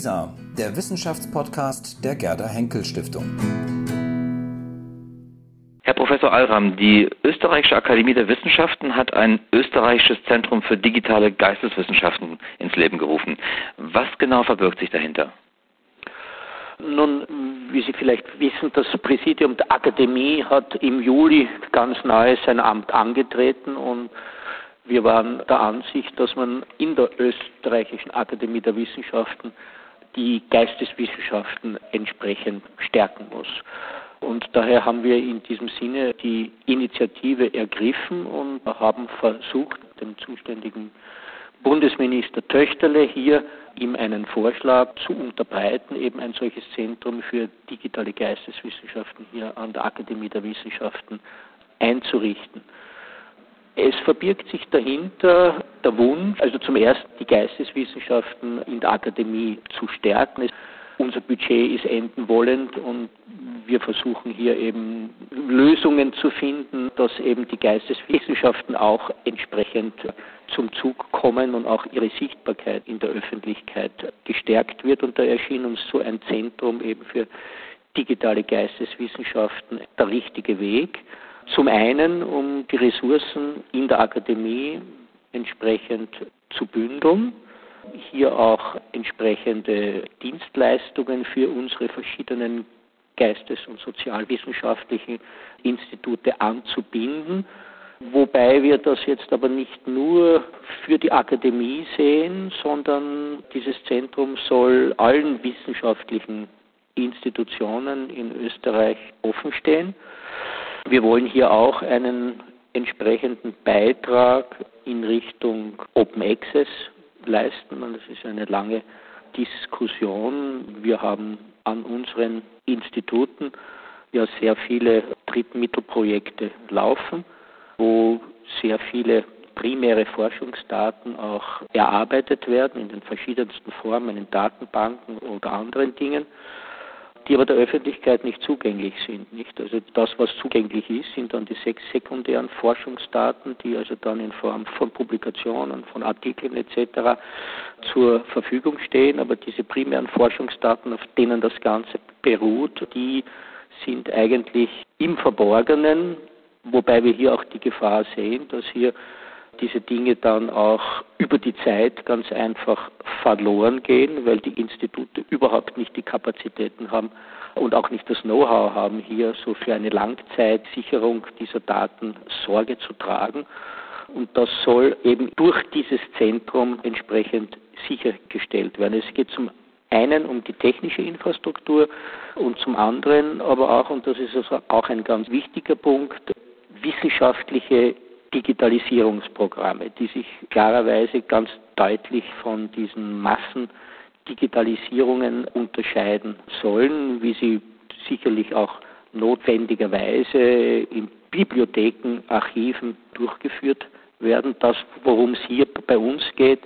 WISA, der Wissenschaftspodcast der Gerda Henkel Stiftung. Herr Professor Alram, die Österreichische Akademie der Wissenschaften hat ein österreichisches Zentrum für digitale Geisteswissenschaften ins Leben gerufen. Was genau verbirgt sich dahinter? Nun, wie Sie vielleicht wissen, das Präsidium der Akademie hat im Juli ganz neu sein Amt angetreten und wir waren der Ansicht, dass man in der österreichischen Akademie der Wissenschaften die Geisteswissenschaften entsprechend stärken muss. Und daher haben wir in diesem Sinne die Initiative ergriffen und haben versucht, dem zuständigen Bundesminister Töchterle hier ihm einen Vorschlag zu unterbreiten, eben ein solches Zentrum für digitale Geisteswissenschaften hier an der Akademie der Wissenschaften einzurichten. Es verbirgt sich dahinter der Wunsch, also zum ersten die Geisteswissenschaften in der Akademie zu stärken. Unser Budget ist enden wollend und wir versuchen hier eben Lösungen zu finden, dass eben die Geisteswissenschaften auch entsprechend zum Zug kommen und auch ihre Sichtbarkeit in der Öffentlichkeit gestärkt wird. Und da erschien uns so ein Zentrum eben für digitale Geisteswissenschaften der richtige Weg. Zum einen, um die Ressourcen in der Akademie entsprechend zu bündeln, hier auch entsprechende Dienstleistungen für unsere verschiedenen geistes- und sozialwissenschaftlichen Institute anzubinden, wobei wir das jetzt aber nicht nur für die Akademie sehen, sondern dieses Zentrum soll allen wissenschaftlichen Institutionen in Österreich offenstehen. Wir wollen hier auch einen entsprechenden Beitrag in Richtung Open Access leisten. Und das ist eine lange Diskussion. Wir haben an unseren Instituten ja sehr viele Drittmittelprojekte laufen, wo sehr viele primäre Forschungsdaten auch erarbeitet werden in den verschiedensten Formen, in Datenbanken oder anderen Dingen die aber der Öffentlichkeit nicht zugänglich sind. Nicht? Also das, was zugänglich ist, sind dann die sechs sekundären Forschungsdaten, die also dann in Form von Publikationen, von Artikeln etc. zur Verfügung stehen. Aber diese primären Forschungsdaten, auf denen das Ganze beruht, die sind eigentlich im Verborgenen, wobei wir hier auch die Gefahr sehen, dass hier diese Dinge dann auch über die Zeit ganz einfach verloren gehen, weil die Institute überhaupt nicht die Kapazitäten haben und auch nicht das Know-how haben, hier so für eine Langzeitsicherung dieser Daten Sorge zu tragen. Und das soll eben durch dieses Zentrum entsprechend sichergestellt werden. Es geht zum einen um die technische Infrastruktur und zum anderen aber auch, und das ist also auch ein ganz wichtiger Punkt, wissenschaftliche Digitalisierungsprogramme, die sich klarerweise ganz deutlich von diesen Massendigitalisierungen unterscheiden sollen, wie sie sicherlich auch notwendigerweise in Bibliotheken, Archiven durchgeführt werden. Das, worum es hier bei uns geht,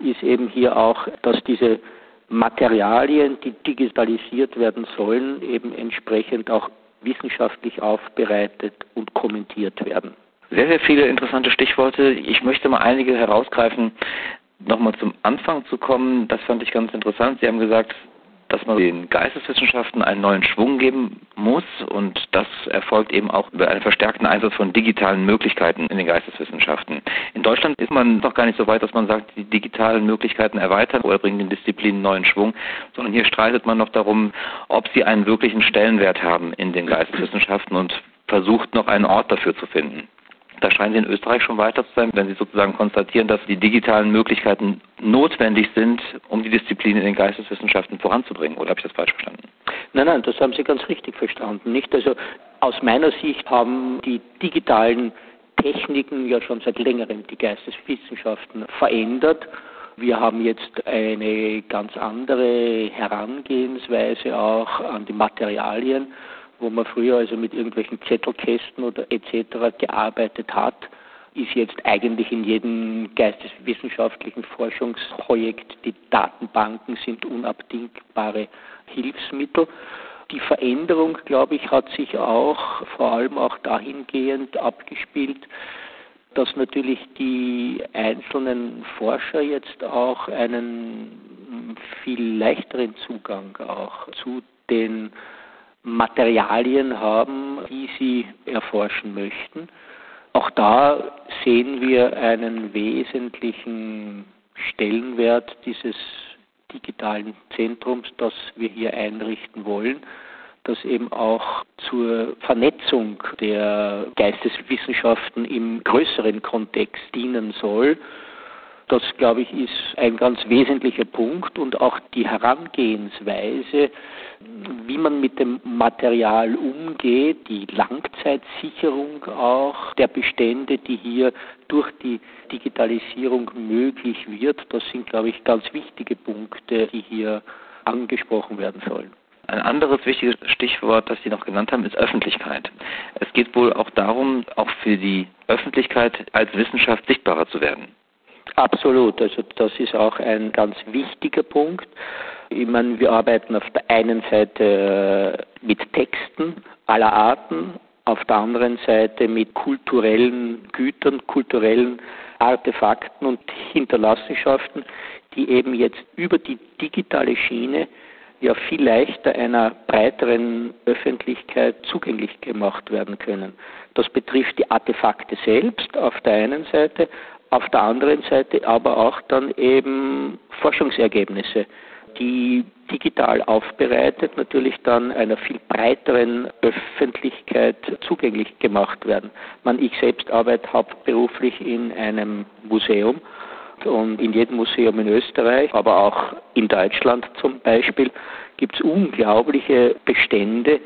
ist eben hier auch, dass diese Materialien, die digitalisiert werden sollen, eben entsprechend auch wissenschaftlich aufbereitet und kommentiert werden. Sehr, sehr viele interessante Stichworte. Ich möchte mal einige herausgreifen. Nochmal zum Anfang zu kommen, das fand ich ganz interessant. Sie haben gesagt, dass man den Geisteswissenschaften einen neuen Schwung geben muss und das erfolgt eben auch über einen verstärkten Einsatz von digitalen Möglichkeiten in den Geisteswissenschaften. In Deutschland ist man noch gar nicht so weit, dass man sagt, die digitalen Möglichkeiten erweitern oder bringen den Disziplinen neuen Schwung, sondern hier streitet man noch darum, ob sie einen wirklichen Stellenwert haben in den Geisteswissenschaften und versucht noch einen Ort dafür zu finden. Da scheinen Sie in Österreich schon weiter zu sein, wenn Sie sozusagen konstatieren, dass die digitalen Möglichkeiten notwendig sind, um die Disziplin in den Geisteswissenschaften voranzubringen. Oder habe ich das falsch verstanden? Nein, nein, das haben Sie ganz richtig verstanden. Nicht? Also aus meiner Sicht haben die digitalen Techniken ja schon seit längerem die Geisteswissenschaften verändert. Wir haben jetzt eine ganz andere Herangehensweise auch an die Materialien wo man früher also mit irgendwelchen Zettelkästen oder etc. gearbeitet hat, ist jetzt eigentlich in jedem geisteswissenschaftlichen Forschungsprojekt, die Datenbanken sind unabdingbare Hilfsmittel. Die Veränderung, glaube ich, hat sich auch vor allem auch dahingehend abgespielt, dass natürlich die einzelnen Forscher jetzt auch einen viel leichteren Zugang auch zu den Materialien haben, die sie erforschen möchten. Auch da sehen wir einen wesentlichen Stellenwert dieses digitalen Zentrums, das wir hier einrichten wollen, das eben auch zur Vernetzung der Geisteswissenschaften im größeren Kontext dienen soll das, glaube ich, ist ein ganz wesentlicher Punkt und auch die Herangehensweise, wie man mit dem Material umgeht, die Langzeitsicherung auch der Bestände, die hier durch die Digitalisierung möglich wird, das sind, glaube ich, ganz wichtige Punkte, die hier angesprochen werden sollen. Ein anderes wichtiges Stichwort, das Sie noch genannt haben, ist Öffentlichkeit. Es geht wohl auch darum, auch für die Öffentlichkeit als Wissenschaft sichtbarer zu werden. Absolut, also das ist auch ein ganz wichtiger Punkt. Ich meine, wir arbeiten auf der einen Seite äh, mit Texten aller Arten, auf der anderen Seite mit kulturellen Gütern, kulturellen Artefakten und Hinterlassenschaften, die eben jetzt über die digitale Schiene ja viel leichter einer breiteren Öffentlichkeit zugänglich gemacht werden können. Das betrifft die Artefakte selbst auf der einen Seite, auf der anderen Seite aber auch dann eben Forschungsergebnisse, die digital aufbereitet natürlich dann einer viel breiteren Öffentlichkeit zugänglich gemacht werden. Man, ich selbst arbeite hauptberuflich in einem Museum und in jedem Museum in Österreich, aber auch in Deutschland zum Beispiel, gibt es unglaubliche Bestände,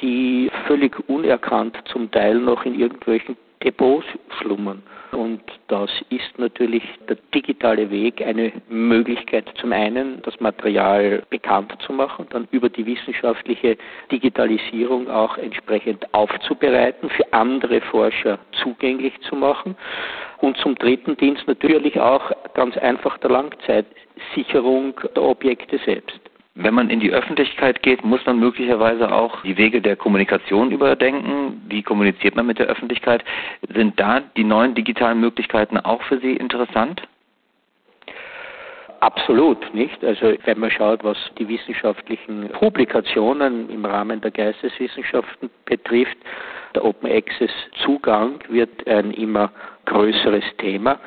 die völlig unerkannt zum Teil noch in irgendwelchen Depots schlummern. Und das ist natürlich der digitale Weg eine Möglichkeit, zum einen das Material bekannt zu machen, dann über die wissenschaftliche Digitalisierung auch entsprechend aufzubereiten, für andere Forscher zugänglich zu machen und zum dritten Dienst natürlich auch ganz einfach der Langzeitsicherung der Objekte selbst. Wenn man in die Öffentlichkeit geht, muss man möglicherweise auch die Wege der Kommunikation überdenken. Wie kommuniziert man mit der Öffentlichkeit? Sind da die neuen digitalen Möglichkeiten auch für Sie interessant? Absolut, nicht? Also wenn man schaut, was die wissenschaftlichen Publikationen im Rahmen der Geisteswissenschaften betrifft, der Open Access Zugang wird ein immer größeres Thema,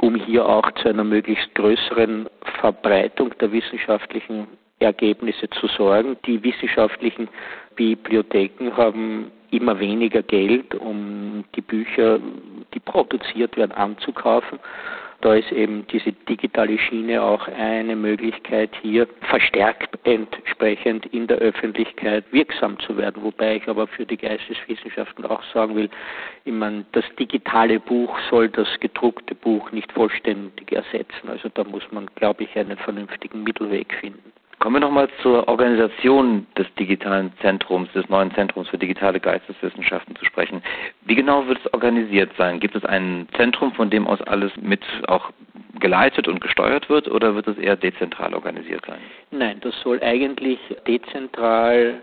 um hier auch zu einer möglichst größeren Verbreitung der wissenschaftlichen Ergebnisse zu sorgen. Die wissenschaftlichen Bibliotheken haben immer weniger Geld, um die Bücher, die produziert werden, anzukaufen. Da ist eben diese digitale Schiene auch eine Möglichkeit, hier verstärkt entsprechend in der Öffentlichkeit wirksam zu werden. Wobei ich aber für die Geisteswissenschaften auch sagen will, ich meine, das digitale Buch soll das gedruckte Buch nicht vollständig ersetzen. Also da muss man, glaube ich, einen vernünftigen Mittelweg finden. Kommen wir nochmal zur Organisation des digitalen Zentrums, des neuen Zentrums für digitale Geisteswissenschaften zu sprechen. Wie genau wird es organisiert sein? Gibt es ein Zentrum, von dem aus alles mit auch geleitet und gesteuert wird oder wird es eher dezentral organisiert sein? Nein, das soll eigentlich dezentral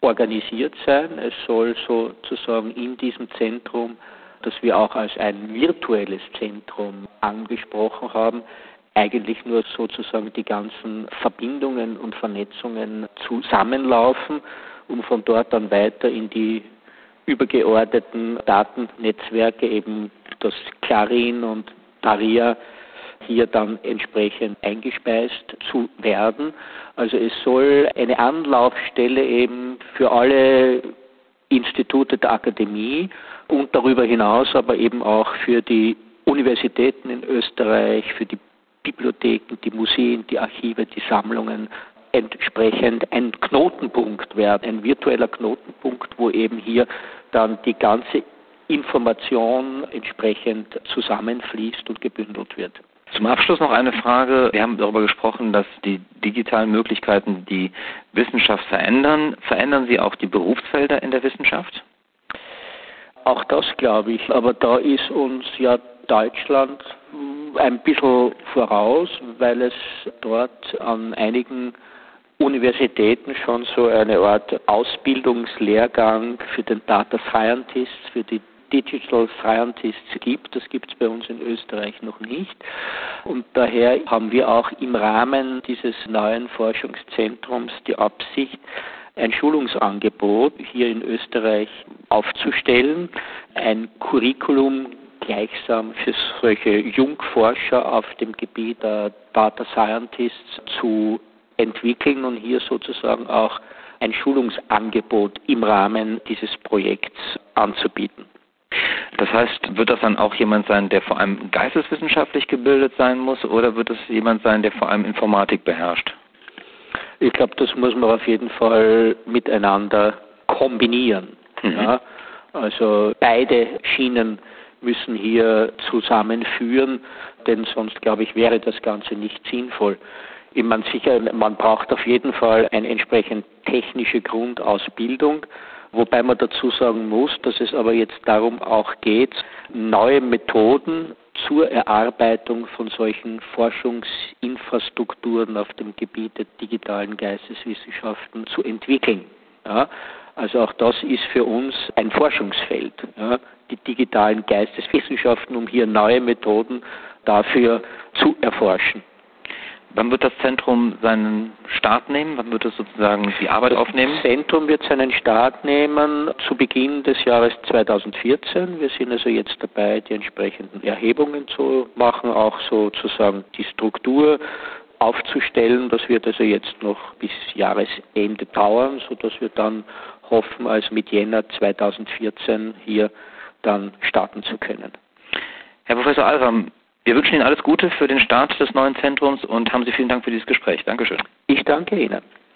organisiert sein. Es soll sozusagen in diesem Zentrum, das wir auch als ein virtuelles Zentrum angesprochen haben, eigentlich nur sozusagen die ganzen Verbindungen und Vernetzungen zusammenlaufen, um von dort dann weiter in die übergeordneten Datennetzwerke, eben das Clarin und Daria, hier dann entsprechend eingespeist zu werden. Also es soll eine Anlaufstelle eben für alle Institute der Akademie und darüber hinaus aber eben auch für die Universitäten in Österreich, für die Bibliotheken, die Museen, die Archive, die Sammlungen entsprechend ein Knotenpunkt werden, ein virtueller Knotenpunkt, wo eben hier dann die ganze Information entsprechend zusammenfließt und gebündelt wird. Zum Abschluss noch eine Frage. Wir haben darüber gesprochen, dass die digitalen Möglichkeiten die Wissenschaft verändern. Verändern sie auch die Berufsfelder in der Wissenschaft? Auch das glaube ich, aber da ist uns ja Deutschland ein bisschen voraus, weil es dort an einigen Universitäten schon so eine Art Ausbildungslehrgang für den Data Scientist, für die Digital Scientists gibt. Das gibt es bei uns in Österreich noch nicht. Und daher haben wir auch im Rahmen dieses neuen Forschungszentrums die Absicht, ein Schulungsangebot hier in Österreich aufzustellen, ein Curriculum gleichsam für solche Jungforscher auf dem Gebiet der Data Scientists zu entwickeln und hier sozusagen auch ein Schulungsangebot im Rahmen dieses Projekts anzubieten. Das heißt, wird das dann auch jemand sein, der vor allem geisteswissenschaftlich gebildet sein muss oder wird es jemand sein, der vor allem Informatik beherrscht? Ich glaube, das muss man auf jeden Fall miteinander kombinieren. Mhm. Ja? Also beide Schienen müssen hier zusammenführen, denn sonst, glaube ich, wäre das Ganze nicht sinnvoll. Ich meine, sicher, man braucht auf jeden Fall eine entsprechend technische Grundausbildung, wobei man dazu sagen muss, dass es aber jetzt darum auch geht, neue Methoden zur Erarbeitung von solchen Forschungsinfrastrukturen auf dem Gebiet der digitalen Geisteswissenschaften zu entwickeln. Ja, also auch das ist für uns ein Forschungsfeld, ja, die digitalen Geisteswissenschaften, um hier neue Methoden dafür zu erforschen. Wann wird das Zentrum seinen Start nehmen? Wann wird es sozusagen die Arbeit aufnehmen? Das Zentrum wird seinen Start nehmen zu Beginn des Jahres 2014. Wir sind also jetzt dabei, die entsprechenden Erhebungen zu machen, auch sozusagen die Struktur aufzustellen. Das wird also jetzt noch bis Jahresende dauern, sodass wir dann hoffen, als mit Jänner 2014 hier dann starten zu können. Herr Professor Alram, wir wünschen Ihnen alles Gute für den Start des neuen Zentrums und haben Sie vielen Dank für dieses Gespräch. Dankeschön. Ich danke Ihnen.